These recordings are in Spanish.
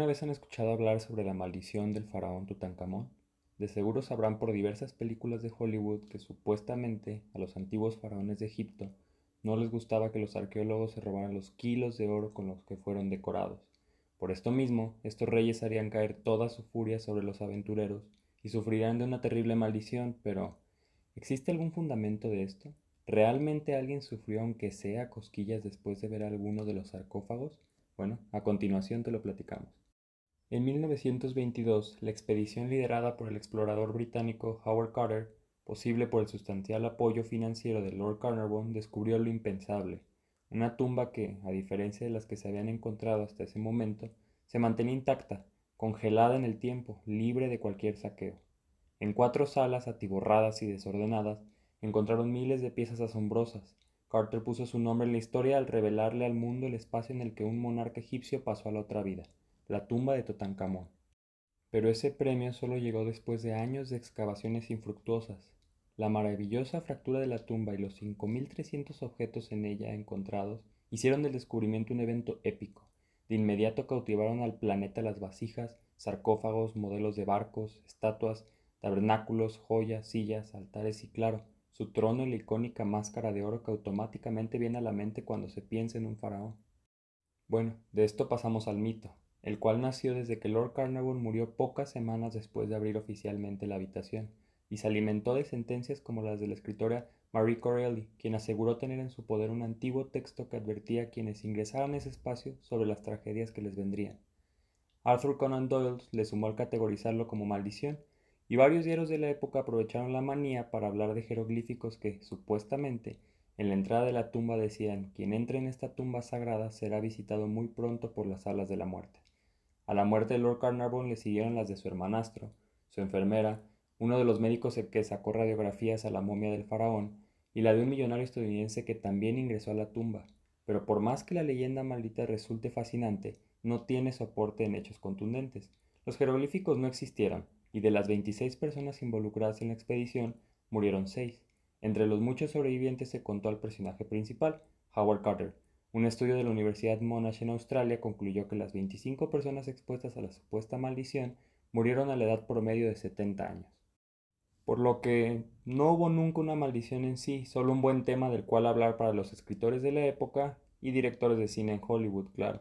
¿Alguna vez han escuchado hablar sobre la maldición del faraón Tutankamón? De seguro sabrán por diversas películas de Hollywood que supuestamente a los antiguos faraones de Egipto no les gustaba que los arqueólogos se robaran los kilos de oro con los que fueron decorados. Por esto mismo, estos reyes harían caer toda su furia sobre los aventureros y sufrirían de una terrible maldición, pero ¿existe algún fundamento de esto? ¿Realmente alguien sufrió aunque sea cosquillas después de ver alguno de los sarcófagos? Bueno, a continuación te lo platicamos. En 1922, la expedición liderada por el explorador británico Howard Carter, posible por el sustancial apoyo financiero de Lord Carnarvon, descubrió lo impensable, una tumba que, a diferencia de las que se habían encontrado hasta ese momento, se mantenía intacta, congelada en el tiempo, libre de cualquier saqueo. En cuatro salas atiborradas y desordenadas encontraron miles de piezas asombrosas, Carter puso su nombre en la historia al revelarle al mundo el espacio en el que un monarca egipcio pasó a la otra vida, la tumba de Tutankamón. Pero ese premio solo llegó después de años de excavaciones infructuosas. La maravillosa fractura de la tumba y los 5.300 objetos en ella encontrados hicieron del descubrimiento un evento épico. De inmediato cautivaron al planeta las vasijas, sarcófagos, modelos de barcos, estatuas, tabernáculos, joyas, sillas, altares y claro, su trono y la icónica máscara de oro que automáticamente viene a la mente cuando se piensa en un faraón. Bueno, de esto pasamos al mito, el cual nació desde que Lord Carnarvon murió pocas semanas después de abrir oficialmente la habitación, y se alimentó de sentencias como las de la escritora Marie Corelli, quien aseguró tener en su poder un antiguo texto que advertía a quienes ingresaran a ese espacio sobre las tragedias que les vendrían. Arthur Conan Doyle le sumó al categorizarlo como maldición, y varios diarios de la época aprovecharon la manía para hablar de jeroglíficos que, supuestamente, en la entrada de la tumba decían, quien entre en esta tumba sagrada será visitado muy pronto por las alas de la muerte. A la muerte de Lord Carnarvon le siguieron las de su hermanastro, su enfermera, uno de los médicos que sacó radiografías a la momia del faraón, y la de un millonario estadounidense que también ingresó a la tumba. Pero por más que la leyenda maldita resulte fascinante, no tiene soporte en hechos contundentes. Los jeroglíficos no existieron, y de las 26 personas involucradas en la expedición, murieron 6. Entre los muchos sobrevivientes se contó al personaje principal, Howard Carter. Un estudio de la Universidad Monash en Australia concluyó que las 25 personas expuestas a la supuesta maldición murieron a la edad promedio de 70 años. Por lo que no hubo nunca una maldición en sí, solo un buen tema del cual hablar para los escritores de la época y directores de cine en Hollywood, claro.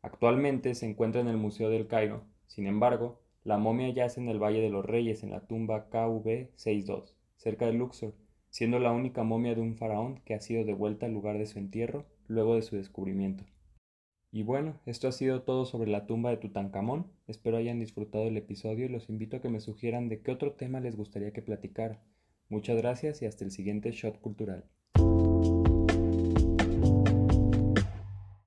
Actualmente se encuentra en el Museo del Cairo, sin embargo, la momia yace en el Valle de los Reyes, en la tumba KV62, cerca de Luxor, siendo la única momia de un faraón que ha sido devuelta al lugar de su entierro luego de su descubrimiento. Y bueno, esto ha sido todo sobre la tumba de Tutankamón. Espero hayan disfrutado el episodio y los invito a que me sugieran de qué otro tema les gustaría que platicara. Muchas gracias y hasta el siguiente shot cultural.